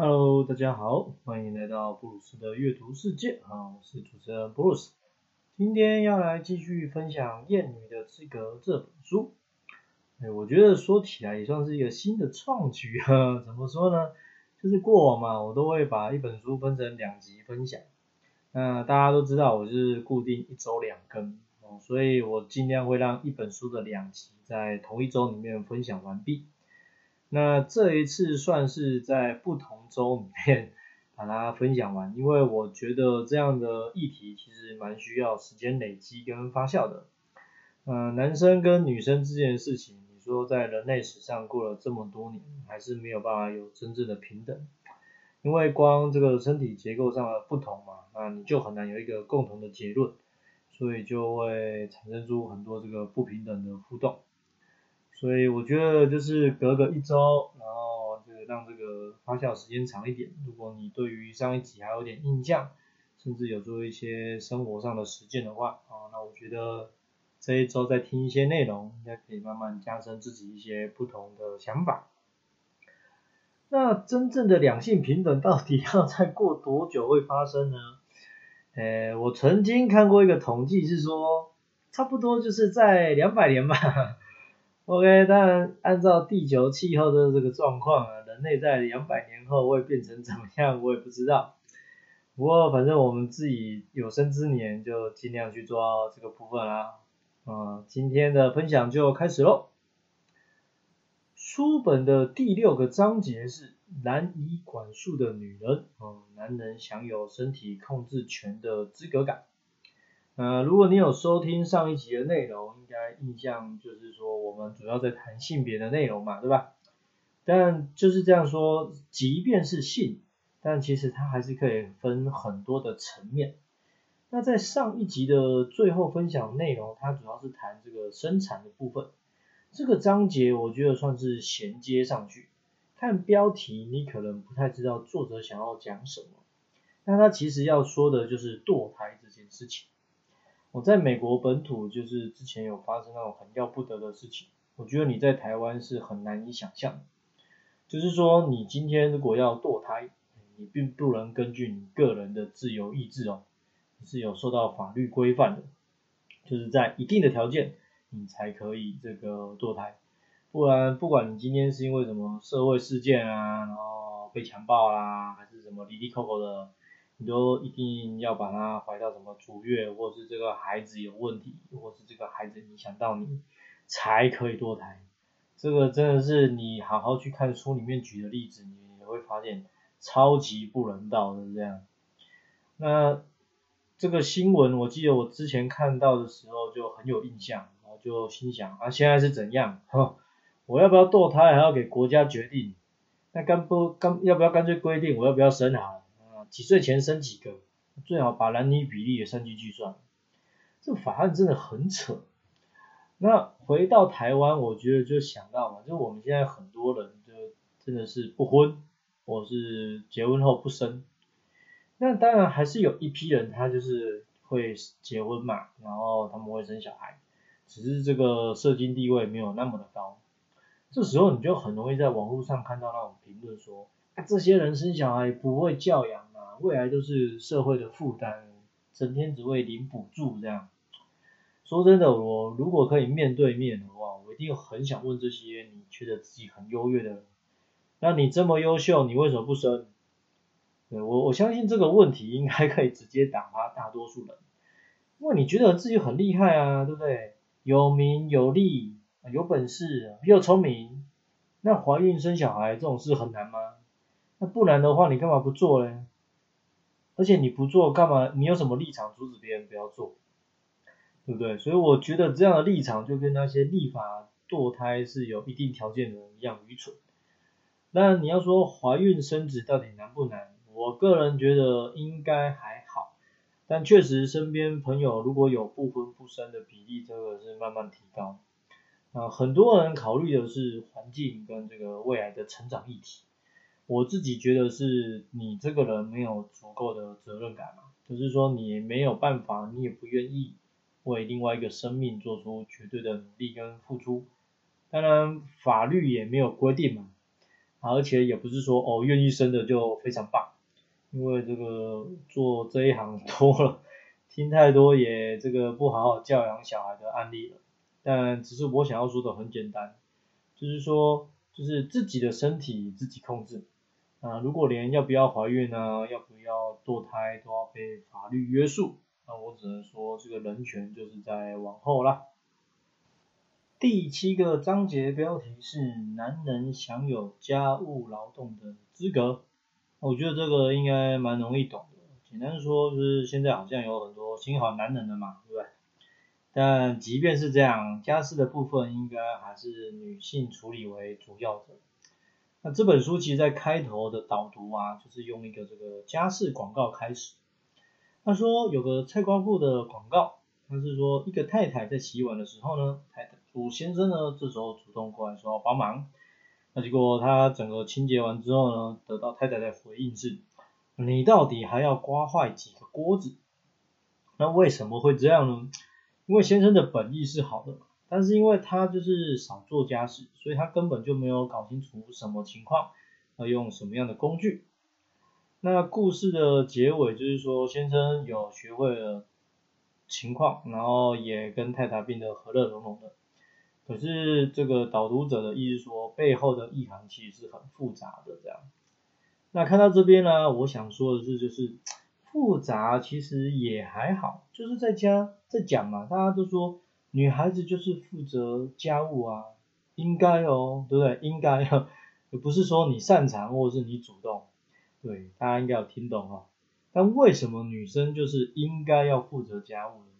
Hello，大家好，欢迎来到布鲁斯的阅读世界啊，我是主持人布鲁斯。今天要来继续分享《艳女的资格》这本书。哎，我觉得说起来也算是一个新的创举啊。怎么说呢？就是过往嘛，我都会把一本书分成两集分享。那大家都知道，我是固定一周两更哦，所以我尽量会让一本书的两集在同一周里面分享完毕。那这一次算是在不同周里面 把它分享完，因为我觉得这样的议题其实蛮需要时间累积跟发酵的。嗯，男生跟女生之间的事情，你说在人类史上过了这么多年，还是没有办法有真正的平等，因为光这个身体结构上的不同嘛，那你就很难有一个共同的结论，所以就会产生出很多这个不平等的互动。所以我觉得就是隔个一周，然后就是让这个发酵时间长一点。如果你对于上一集还有点印象，甚至有做一些生活上的实践的话，啊，那我觉得这一周再听一些内容，应该可以慢慢加深自己一些不同的想法。那真正的两性平等到底要再过多久会发生呢？呃，我曾经看过一个统计是说，差不多就是在两百年吧。OK，当然按照地球气候的这个状况啊，人类在两百年后会变成怎么样，我也不知道。不过反正我们自己有生之年就尽量去做到这个部分啦。啊，今天的分享就开始喽。书本的第六个章节是难以管束的女人，嗯，男人享有身体控制权的资格感。呃，如果你有收听上一集的内容，应该印象就是说我们主要在谈性别的内容嘛，对吧？但就是这样说，即便是性，但其实它还是可以分很多的层面。那在上一集的最后分享内容，它主要是谈这个生产的部分。这个章节我觉得算是衔接上去。看标题，你可能不太知道作者想要讲什么。那他其实要说的就是堕胎这件事情。我在美国本土就是之前有发生那种很要不得的事情，我觉得你在台湾是很难以想象。就是说，你今天如果要堕胎，你并不能根据你个人的自由意志哦，你是有受到法律规范的，就是在一定的条件，你才可以这个堕胎。不然，不管你今天是因为什么社会事件啊，然后被强暴啦，还是什么离离扣扣的。你都一定要把它怀到什么足月，或是这个孩子有问题，或是这个孩子影响到你，才可以堕胎。这个真的是你好好去看书里面举的例子，你也会发现超级不人道的这样。那这个新闻，我记得我之前看到的时候就很有印象，然后就心想啊，现在是怎样？哈，我要不要堕胎还要给国家决定？那干不干要不要干脆规定我要不要生孩？几岁前生几个，最好把男女比例也算进计算。这法案真的很扯。那回到台湾，我觉得就想到嘛，就我们现在很多人就真的是不婚，或是结婚后不生。那当然还是有一批人，他就是会结婚嘛，然后他们会生小孩，只是这个社经地位没有那么的高。这时候你就很容易在网络上看到那种评论说，这些人生小孩不会教养。未来都是社会的负担，整天只会领补助这样。说真的，我如果可以面对面的话，我一定很想问这些你觉得自己很优越的人，那你这么优秀，你为什么不生？对我我相信这个问题应该可以直接打发大多数人，因为你觉得自己很厉害啊，对不对？有名有利，有本事又聪明，那怀孕生小孩这种事很难吗？那不难的话，你干嘛不做嘞？而且你不做干嘛？你有什么立场阻止别人不要做？对不对？所以我觉得这样的立场就跟那些立法堕胎是有一定条件的一样愚蠢。那你要说怀孕生子到底难不难？我个人觉得应该还好，但确实身边朋友如果有不婚不生的比例，这个是慢慢提高。啊，很多人考虑的是环境跟这个未来的成长议题。我自己觉得是你这个人没有足够的责任感嘛，就是说你没有办法，你也不愿意为另外一个生命做出绝对的努力跟付出。当然法律也没有规定嘛，而且也不是说哦愿意生的就非常棒，因为这个做这一行 多了，听太多也这个不好好教养小孩的案例了。但只是我想要说的很简单，就是说就是自己的身体自己控制。啊，如果连要不要怀孕呢，要不要堕胎都要被法律约束，那我只能说这个人权就是在往后啦。第七个章节标题是男人享有家务劳动的资格，我觉得这个应该蛮容易懂的。简单说就是现在好像有很多新好男人的嘛，对不对？但即便是这样，家事的部分应该还是女性处理为主要的。那这本书其实，在开头的导读啊，就是用一个这个家事广告开始。他说有个菜瓜布的广告，他是说一个太太在洗碗的时候呢，太太主先生呢这时候主动过来说帮忙。那结果他整个清洁完之后呢，得到太太的回应是：你到底还要刮坏几个锅子？那为什么会这样呢？因为先生的本意是好的。但是因为他就是少做家事，所以他根本就没有搞清楚什么情况，要用什么样的工具。那故事的结尾就是说，先生有学会了情况，然后也跟太太变得和乐融融的。可是这个导读者的意思说，背后的意涵其实是很复杂的这样。那看到这边呢，我想说的是，就是复杂其实也还好，就是在家在讲嘛，大家都说。女孩子就是负责家务啊，应该哦，对不对？应该，也 不是说你擅长或者是你主动，对，大家应该有听懂哈。但为什么女生就是应该要负责家务呢？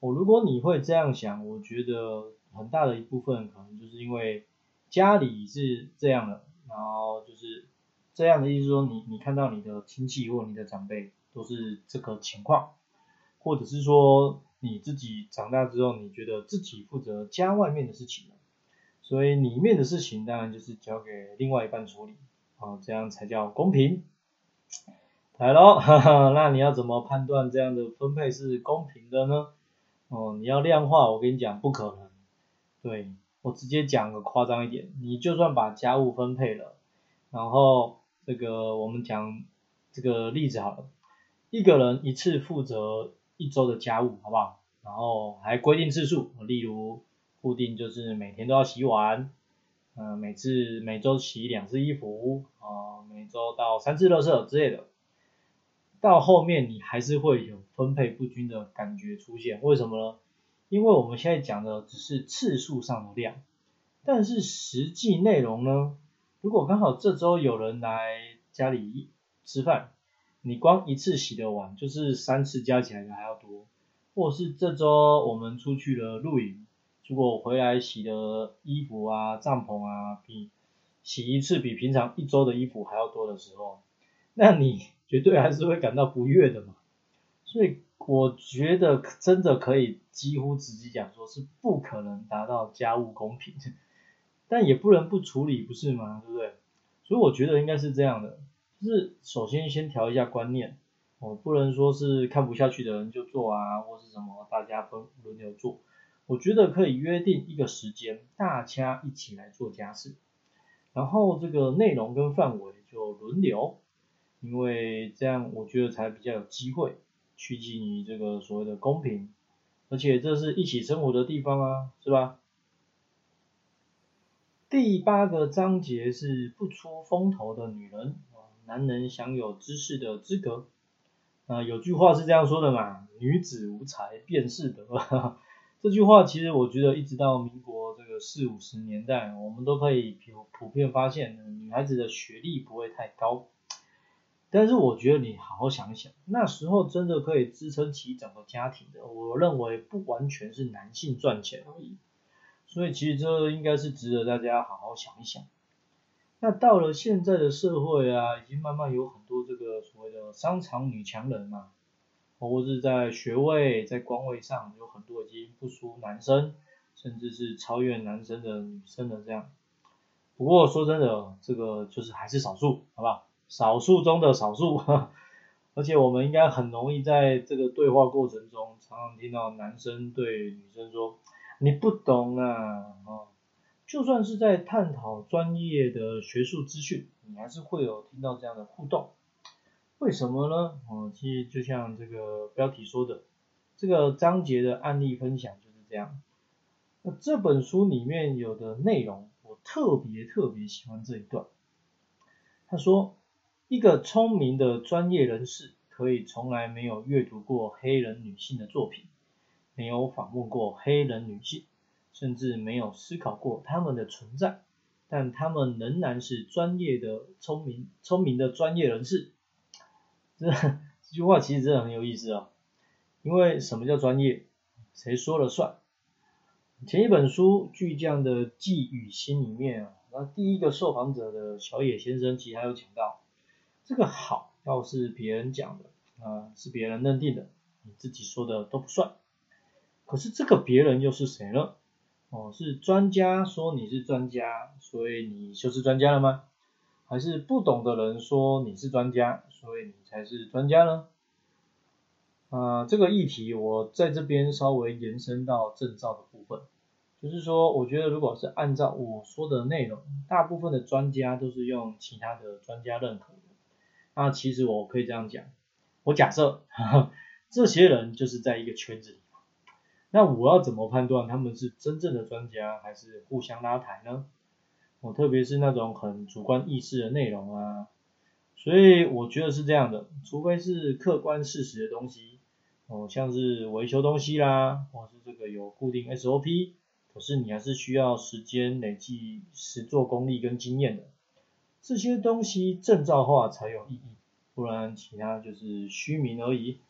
我如果你会这样想，我觉得很大的一部分可能就是因为家里是这样的，然后就是这样的意思说，你你看到你的亲戚或你的长辈都是这个情况，或者是说。你自己长大之后，你觉得自己负责家外面的事情所以里面的事情当然就是交给另外一半处理，啊，这样才叫公平。来喽，哈哈，那你要怎么判断这样的分配是公平的呢？哦，你要量化，我跟你讲不可能。对我直接讲个夸张一点，你就算把家务分配了，然后这个我们讲这个例子好了，一个人一次负责。一周的家务好不好？然后还规定次数，例如固定就是每天都要洗碗，嗯，每次每周洗两次衣服，啊，每周到三次热色之类的。到后面你还是会有分配不均的感觉出现，为什么呢？因为我们现在讲的只是次数上的量，但是实际内容呢？如果刚好这周有人来家里吃饭。你光一次洗的碗就是三次加起来的还要多，或是这周我们出去了露营，如果回来洗的衣服啊、帐篷啊，比洗一次比平常一周的衣服还要多的时候，那你 绝对还是会感到不悦的嘛。所以我觉得真的可以几乎直接讲说是不可能达到家务公平，但也不能不处理，不是吗？对不对？所以我觉得应该是这样的。是首先先调一下观念，我不能说是看不下去的人就做啊，或是什么大家分轮流做。我觉得可以约定一个时间，大家一起来做家事，然后这个内容跟范围就轮流，因为这样我觉得才比较有机会趋近于这个所谓的公平，而且这是一起生活的地方啊，是吧？第八个章节是不出风头的女人。男人享有知识的资格，啊，有句话是这样说的嘛，女子无才便是德。这句话其实我觉得一直到民国这个四五十年代，我们都可以普普遍发现，女孩子的学历不会太高。但是我觉得你好好想想，那时候真的可以支撑起整个家庭的，我认为不完全是男性赚钱而已。所以其实这应该是值得大家好好想一想。那到了现在的社会啊，已经慢慢有很多这个所谓的商场女强人嘛，或是在学位、在官位上有很多已经不输男生，甚至是超越男生的女生的这样。不过说真的，这个就是还是少数，好不好？少数中的少数，而且我们应该很容易在这个对话过程中，常常听到男生对女生说：“你不懂啊，哦。”就算是在探讨专业的学术资讯，你还是会有听到这样的互动。为什么呢？哦，其实就像这个标题说的，这个章节的案例分享就是这样。那这本书里面有的内容，我特别特别喜欢这一段。他说，一个聪明的专业人士可以从来没有阅读过黑人女性的作品，没有访问过黑人女性，甚至没有思考过他们的存在，但他们仍然是专业的、聪明、聪明的专业人士。这这句话其实真的很有意思啊，因为什么叫专业？谁说了算？前一本书《巨匠的寄语心》里面啊，那第一个受访者的小野先生其实还有讲到，这个好要是别人讲的啊，是别人认定的，你自己说的都不算。可是这个别人又是谁呢？哦，是专家说你是专家，所以你就是专家了吗？还是不懂的人说你是专家，所以你才是专家呢？啊，这个议题我在这边稍微延伸到证照的部分，就是说，我觉得如果是按照我说的内容，大部分的专家都是用其他的专家认可的。那其实我可以这样讲，我假设 这些人就是在一个圈子里，那我要怎么判断他们是真正的专家，还是互相拉抬呢？我特别是那种很主观意识的内容啊，所以我觉得是这样的，除非是客观事实的东西，哦，像是维修东西啦，或是这个有固定 SOP，可是你还是需要时间累积实做功力跟经验的，这些东西证照化才有意义，不然其他就是虚名而已。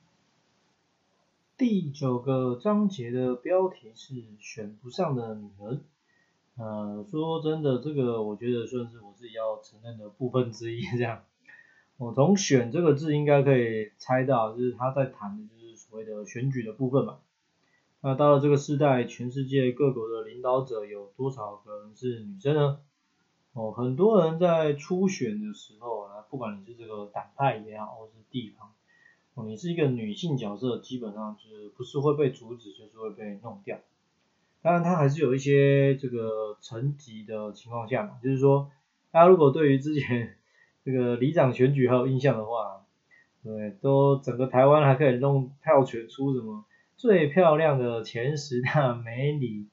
第九个章节的标题是选不上的女人。呃，说真的，这个我觉得算是我自己要承认的部分之一。这样，我从选这个字应该可以猜到，就是他在谈的就是所谓的选举的部分嘛。那到了这个时代，全世界各国的领导者有多少个人是女生呢？哦，很多人在初选的时候啊，不管你是这个党派也好，或是地方，你是一个女性角色，基本上就是不是会被阻止，就是会被弄掉。当然，它还是有一些这个层级的情况下嘛，就是说，大家如果对于之前这个里长选举还有印象的话，对，都整个台湾还可以弄票选出什么最漂亮的前十大美女、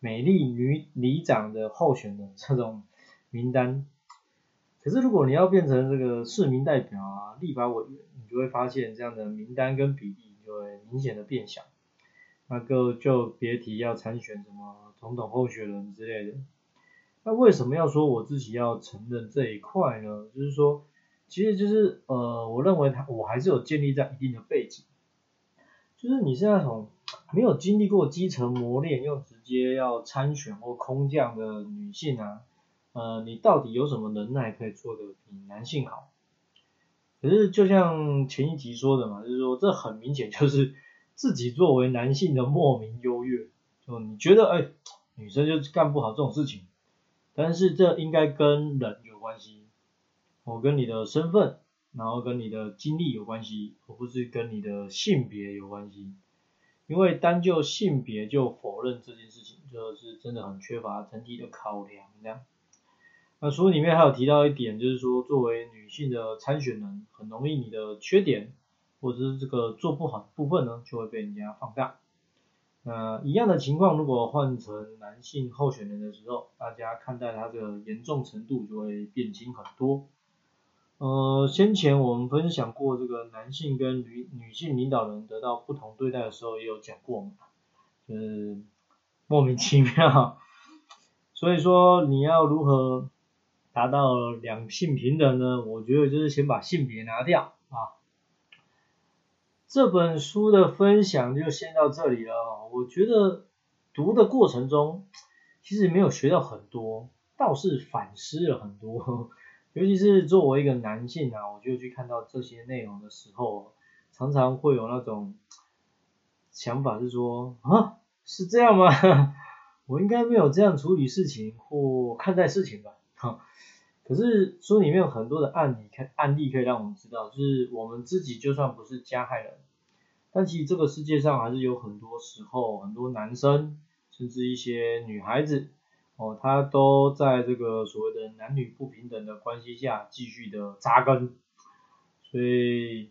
美丽女里长的候选的这种名单。可是如果你要变成这个市民代表啊、立法委员，你就会发现这样的名单跟比例就会明显的变小。那个就别提要参选什么总统候选人之类的。那为什么要说我自己要承认这一块呢？就是说，其实就是呃，我认为他我还是有建立在一定的背景，就是你是那种没有经历过基层磨练又直接要参选或空降的女性啊，呃，你到底有什么能耐可以做的比男性好？可是就像前一集说的嘛，就是说这很明显就是。自己作为男性的莫名优越，就你觉得哎，女生就干不好这种事情，但是这应该跟人有关系，我跟你的身份，然后跟你的经历有关系，而不是跟你的性别有关系，因为单就性别就否认这件事情，就是真的很缺乏整体的考量这样。那书里面还有提到一点，就是说作为女性的参选人，很容易你的缺点。或者是这个做不好的部分呢，就会被人家放大。那一样的情况，如果换成男性候选人的时候，大家看待他的严重程度就会变轻很多。呃，先前我们分享过这个男性跟女女性领导人得到不同对待的时候，也有讲过嘛，就是莫名其妙。所以说你要如何达到两性平等呢？我觉得就是先把性别拿掉啊。这本书的分享就先到这里了。我觉得读的过程中，其实没有学到很多，倒是反思了很多。尤其是作为一个男性啊，我就去看到这些内容的时候，常常会有那种想法是说啊，是这样吗？我应该没有这样处理事情或看待事情吧？哈。可是书里面有很多的案例，案例可以让我们知道，就是我们自己就算不是加害人，但其实这个世界上还是有很多时候，很多男生甚至一些女孩子，哦，哦，它都在这个所谓的男女不平等的关系下继续的扎根，所以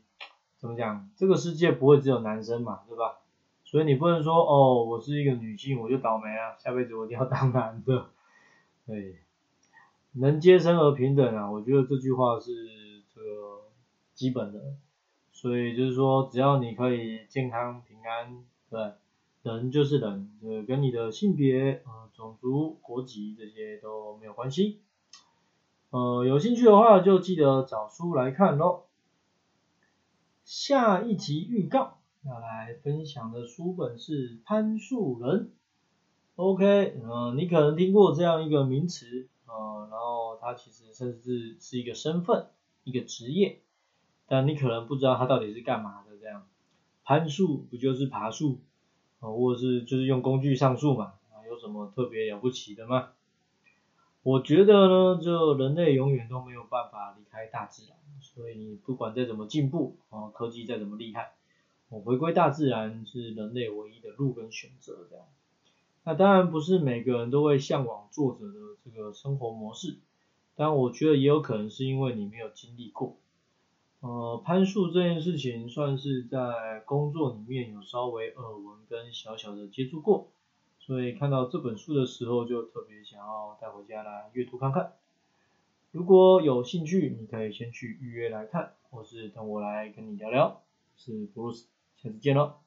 怎么讲，这个世界不会只有男生嘛，对吧？所以你不能说哦，我是一个女性我就倒霉啊，下辈子我一定要当男的，对，能接生而平等啊，我觉得这句话是这个基本的。所以就是说，只要你可以健康平安，对，人就是人，呃，跟你的性别、呃，种族、国籍这些都没有关系。呃，有兴趣的话就记得找书来看咯。下一集预告要来分享的书本是潘树人。OK，呃，你可能听过这样一个名词，呃，然后它其实甚至是一个身份，一个职业。但你可能不知道它到底是干嘛的，这样攀树不就是爬树啊，或者是就是用工具上树嘛，啊，有什么特别了不起的吗？我觉得呢，就人类永远都没有办法离开大自然，所以你不管再怎么进步啊，科技再怎么厉害，我回归大自然是人类唯一的路跟选择，这样。那当然不是每个人都会向往作者的这个生活模式，但我觉得也有可能是因为你没有经历过。呃，攀树这件事情算是在工作里面有稍微耳闻跟小小的接触过，所以看到这本书的时候就特别想要带回家来阅读看看。如果有兴趣，你可以先去预约来看，或是等我来跟你聊聊。是布鲁斯，下次见喽。